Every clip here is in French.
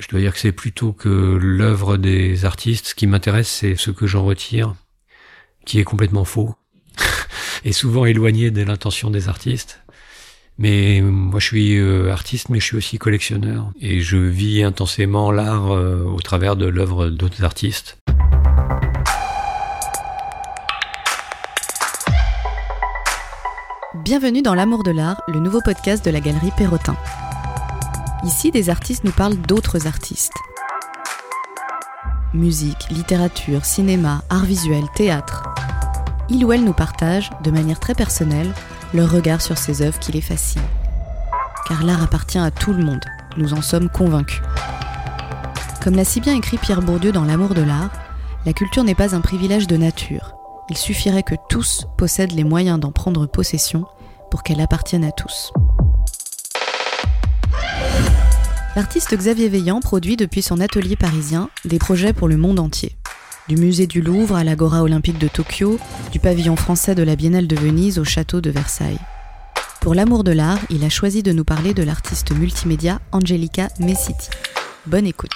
Je dois dire que c'est plutôt que l'œuvre des artistes. Ce qui m'intéresse, c'est ce que j'en retire, qui est complètement faux et souvent éloigné de l'intention des artistes. Mais moi, je suis euh, artiste, mais je suis aussi collectionneur. Et je vis intensément l'art euh, au travers de l'œuvre d'autres artistes. Bienvenue dans L'amour de l'art, le nouveau podcast de la galerie Perrotin. Ici, des artistes nous parlent d'autres artistes. Musique, littérature, cinéma, art visuel, théâtre. Il ou elle nous partage, de manière très personnelle, leur regard sur ces œuvres qui les fascinent. Car l'art appartient à tout le monde, nous en sommes convaincus. Comme l'a si bien écrit Pierre Bourdieu dans L'amour de l'art, la culture n'est pas un privilège de nature. Il suffirait que tous possèdent les moyens d'en prendre possession pour qu'elle appartienne à tous. L'artiste Xavier Veillant produit depuis son atelier parisien des projets pour le monde entier. Du musée du Louvre à l'Agora olympique de Tokyo, du pavillon français de la Biennale de Venise au château de Versailles. Pour l'amour de l'art, il a choisi de nous parler de l'artiste multimédia Angelica Messiti. Bonne écoute.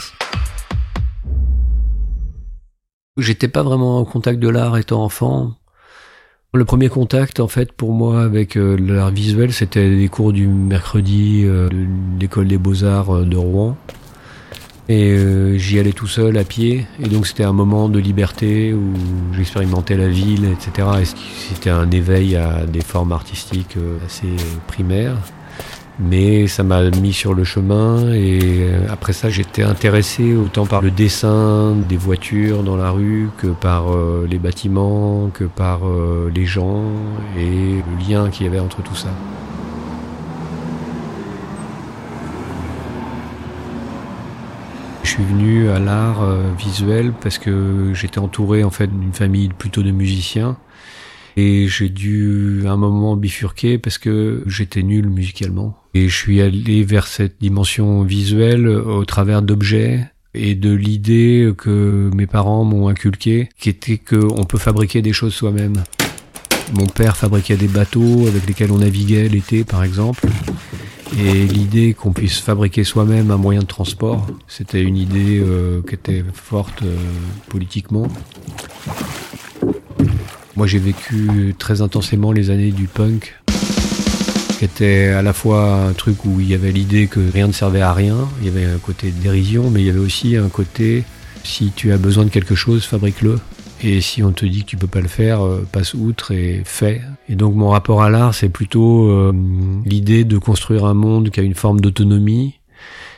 J'étais pas vraiment en contact de l'art étant enfant. Le premier contact, en fait, pour moi, avec euh, l'art visuel, c'était les cours du mercredi euh, de l'école des beaux-arts euh, de Rouen. Et euh, j'y allais tout seul à pied. Et donc c'était un moment de liberté où j'expérimentais la ville, etc. Et c'était un éveil à des formes artistiques euh, assez primaires. Mais ça m'a mis sur le chemin et euh, après ça j'étais intéressé autant par le dessin des voitures dans la rue que par les bâtiments, que par les gens et le lien qu'il y avait entre tout ça. Je suis venu à l'art euh, visuel parce que j'étais entouré en fait d'une famille plutôt de musiciens et j'ai dû un moment bifurquer parce que j'étais nul musicalement et je suis allé vers cette dimension visuelle au travers d'objets et de l'idée que mes parents m'ont inculqué qui était qu'on peut fabriquer des choses soi-même. Mon père fabriquait des bateaux avec lesquels on naviguait l'été par exemple et l'idée qu'on puisse fabriquer soi-même un moyen de transport, c'était une idée euh, qui était forte euh, politiquement. Moi j'ai vécu très intensément les années du punk, qui était à la fois un truc où il y avait l'idée que rien ne servait à rien, il y avait un côté dérision, mais il y avait aussi un côté si tu as besoin de quelque chose, fabrique-le. Et si on te dit que tu peux pas le faire, euh, passe outre et fais. Et donc mon rapport à l'art, c'est plutôt euh, l'idée de construire un monde qui a une forme d'autonomie,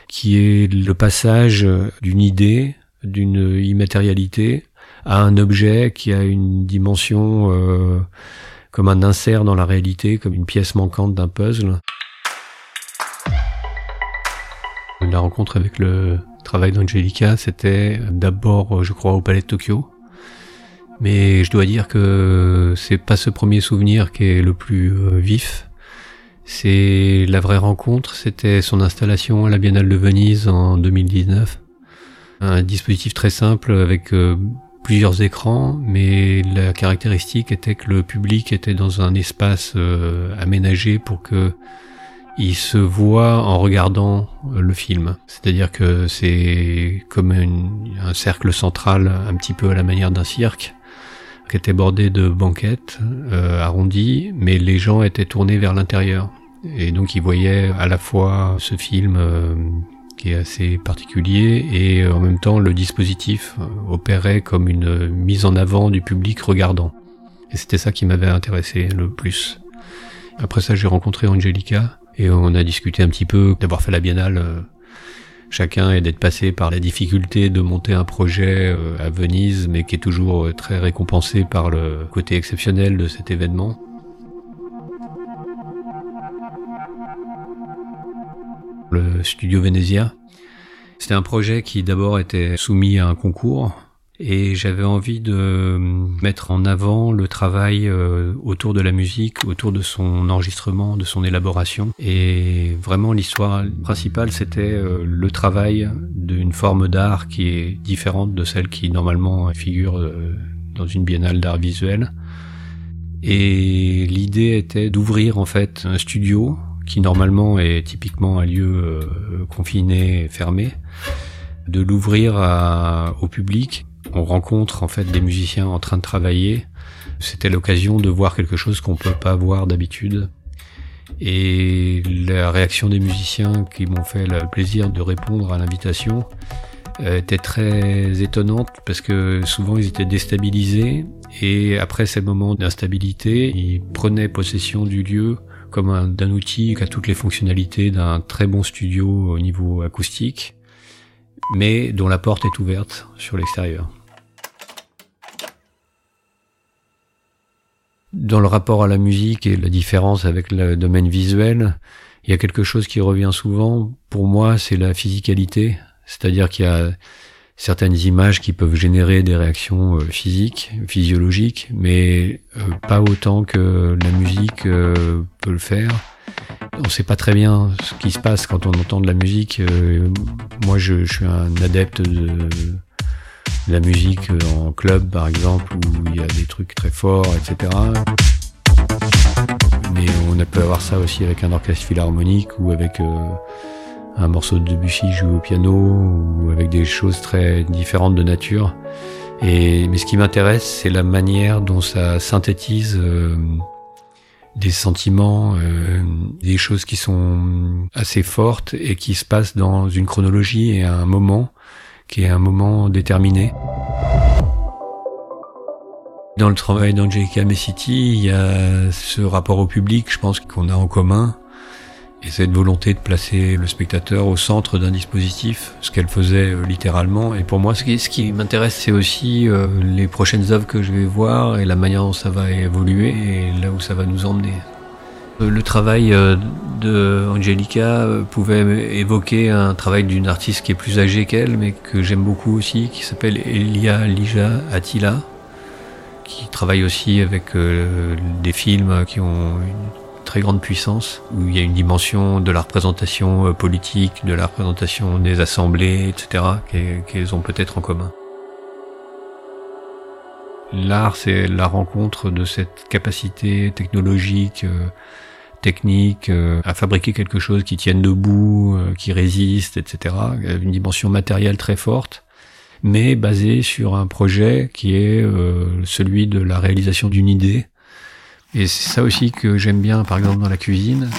qui est le passage d'une idée, d'une immatérialité, à un objet qui a une dimension euh, comme un insert dans la réalité, comme une pièce manquante d'un puzzle. La rencontre avec le travail d'Angelica, c'était d'abord, je crois, au Palais de Tokyo mais je dois dire que c'est pas ce premier souvenir qui est le plus euh, vif. C'est la vraie rencontre, c'était son installation à la Biennale de Venise en 2019. Un dispositif très simple avec euh, plusieurs écrans, mais la caractéristique était que le public était dans un espace euh, aménagé pour que il se voit en regardant le film. C'est-à-dire que c'est comme un cercle central, un petit peu à la manière d'un cirque, qui était bordé de banquettes euh, arrondies, mais les gens étaient tournés vers l'intérieur. Et donc ils voyaient à la fois ce film euh, qui est assez particulier et euh, en même temps le dispositif opérait comme une mise en avant du public regardant. Et c'était ça qui m'avait intéressé le plus. Après ça j'ai rencontré Angelica et on a discuté un petit peu d'avoir fait la biennale chacun et d'être passé par la difficulté de monter un projet euh, à Venise, mais qui est toujours euh, très récompensé par le côté exceptionnel de cet événement. Le studio Venezia, c'était un projet qui d'abord était soumis à un concours et j'avais envie de mettre en avant le travail euh, autour de la musique, autour de son enregistrement, de son élaboration. Et vraiment l'histoire principale, c'était euh, le travail d'une forme d'art qui est différente de celle qui normalement figure euh, dans une biennale d'art visuel. Et l'idée était d'ouvrir en fait un studio qui normalement est typiquement un lieu confiné et fermé de l'ouvrir au public. On rencontre en fait des musiciens en train de travailler. C'était l'occasion de voir quelque chose qu'on peut pas voir d'habitude. Et la réaction des musiciens qui m'ont fait le plaisir de répondre à l'invitation euh, était très étonnante parce que souvent ils étaient déstabilisés et après ces moments d'instabilité, ils prenaient possession du lieu comme d'un outil qui a toutes les fonctionnalités d'un très bon studio au niveau acoustique, mais dont la porte est ouverte sur l'extérieur. Dans le rapport à la musique et la différence avec le domaine visuel, il y a quelque chose qui revient souvent. Pour moi, c'est la physicalité. C'est-à-dire qu'il y a certaines images qui peuvent générer des réactions euh, physiques, physiologiques, mais euh, pas autant que la musique euh, peut le faire. On ne sait pas très bien ce qui se passe quand on entend de la musique. moi, je, je, suis un adepte de, la musique en club, par exemple, où il y a des trucs très forts, etc. Mais on peut avoir ça aussi avec un orchestre philharmonique ou avec un morceau de Debussy joué au piano ou avec des choses très différentes de nature. Et, mais ce qui m'intéresse, c'est la manière dont ça synthétise euh, des sentiments, euh, des choses qui sont assez fortes et qui se passent dans une chronologie et un moment qui est un moment déterminé. Dans le travail d'Angelica Messiti, il y a ce rapport au public, je pense qu'on a en commun, et cette volonté de placer le spectateur au centre d'un dispositif, ce qu'elle faisait euh, littéralement. Et pour moi, ce qui, m'intéresse, c'est aussi euh, les prochaines œuvres que je vais voir et la manière dont ça va évoluer et là où ça va nous emmener. Euh, le travail de Angelica pouvait évoquer un travail d'une artiste qui est plus âgée qu'elle, mais que j'aime beaucoup aussi, qui s'appelle Elia Lija Attila, qui travaille aussi avec des films qui ont une très grande puissance, où il y a une dimension de la représentation euh, politique, de la représentation des assemblées, etc., qu'elles ont peut-être en commun. L'art, c'est la rencontre de cette capacité technologique, euh, technique, euh, à fabriquer quelque chose qui tienne debout, qui résiste, etc. Une dimension matérielle très forte, mais basée sur un projet qui est celui de la réalisation d'une idée, et c'est ça aussi que j'aime bien, par exemple, dans la cuisine.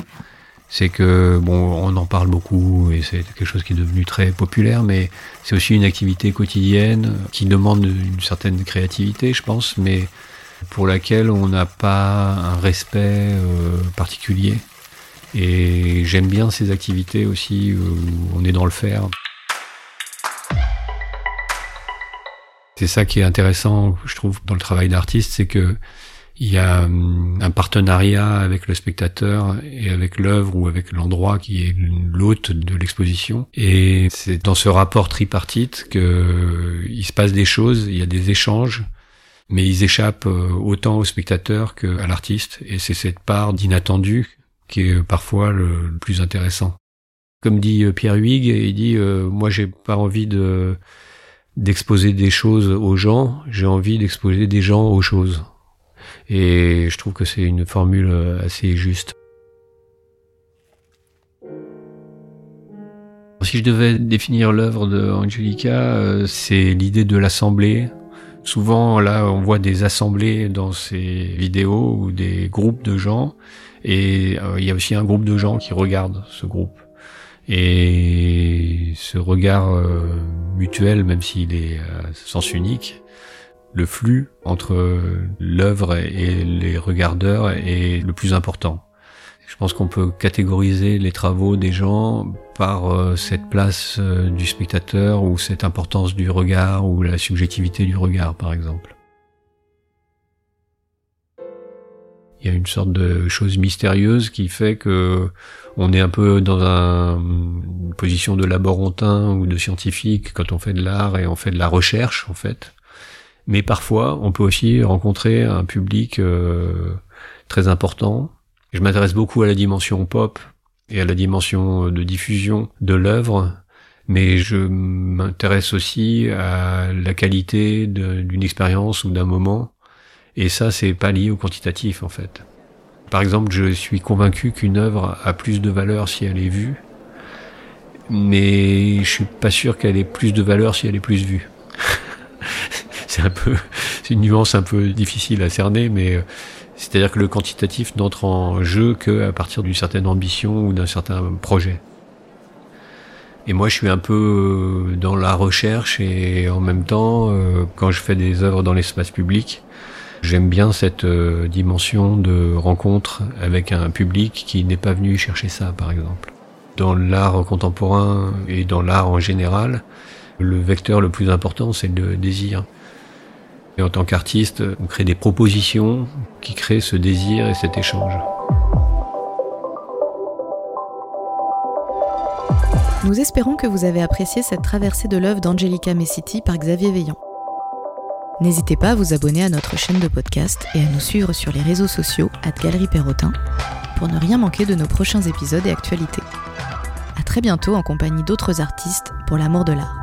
C'est que, bon, on en parle beaucoup et c'est quelque chose qui est devenu très populaire, mais c'est aussi une activité quotidienne qui demande une certaine créativité, je pense, mais pour laquelle on n'a pas un respect euh, particulier. Et j'aime bien ces activités aussi où on est dans le faire. C'est ça qui est intéressant, je trouve, dans le travail d'artiste, c'est que il y a hum, un partenariat avec le spectateur et avec l'œuvre ou avec l'endroit qui est l'hôte de l'exposition. Et c'est dans ce rapport tripartite que euh, il se passe des choses, il y a des échanges, mais ils échappent euh, autant au spectateur qu'à l'artiste. Et c'est cette part d'inattendu qui est parfois le plus intéressant. Comme dit euh, Pierre Huyghe, il dit moi j'ai pas envie de d'exposer des choses aux gens, j'ai envie d'exposer des gens aux choses. Et je trouve que c'est une formule euh, assez juste. Si je devais définir l'œuvre de Angelica, euh, c'est l'idée de l'assemblée. Souvent, là, on voit des assemblées dans ces vidéos ou des groupes de gens, et euh, il y a aussi un groupe de gens qui regardent ce groupe. Et ce regard mutuel, même s'il est sens unique, le flux entre l'œuvre et les regardeurs est le plus important. Je pense qu'on peut catégoriser les travaux des gens par euh, cette place euh, du spectateur ou cette importance du regard ou la subjectivité du regard par exemple. Il y a une sorte de chose mystérieuse qui fait que on est un peu dans une position de laborantin ou de scientifique quand on fait de l'art et on fait de la recherche en fait. Mais parfois, on peut aussi rencontrer un public euh, très important. Je m'intéresse beaucoup à la dimension pop et à la dimension de diffusion de l'œuvre, mais je m'intéresse aussi à la qualité d'une expérience ou d'un moment. Et ça, c'est pas lié au quantitatif, en fait. Par exemple, je suis convaincu qu'une œuvre a plus de valeur si elle est vue mais je suis pas sûr qu'elle ait plus de valeur si elle est plus vue. C'est un peu, c'est une nuance un peu difficile à cerner, mais euh, c'est-à-dire que le quantitatif n'entre en jeu qu'à partir d'une certaine ambition ou d'un certain projet. Et moi, je suis un peu euh, dans la recherche et en même temps, euh, quand je fais des œuvres dans l'espace public, j'aime bien cette dimension de rencontre avec un public qui n'est pas venu chercher ça, par exemple. Dans l'art contemporain et dans l'art en général, le vecteur le plus important, c'est le désir. Et en tant qu'artiste, on crée des propositions qui créent ce désir et cet échange. Nous espérons que vous avez apprécié cette traversée de l'œuvre d'Angelica Messiti par Xavier Veillant. N'hésitez pas à vous abonner à notre chaîne de podcast et à nous suivre sur les réseaux sociaux à Galerie Perrotin pour ne rien manquer de nos prochains épisodes et actualités. À très bientôt en compagnie d'autres artistes pour l'amour de l'art.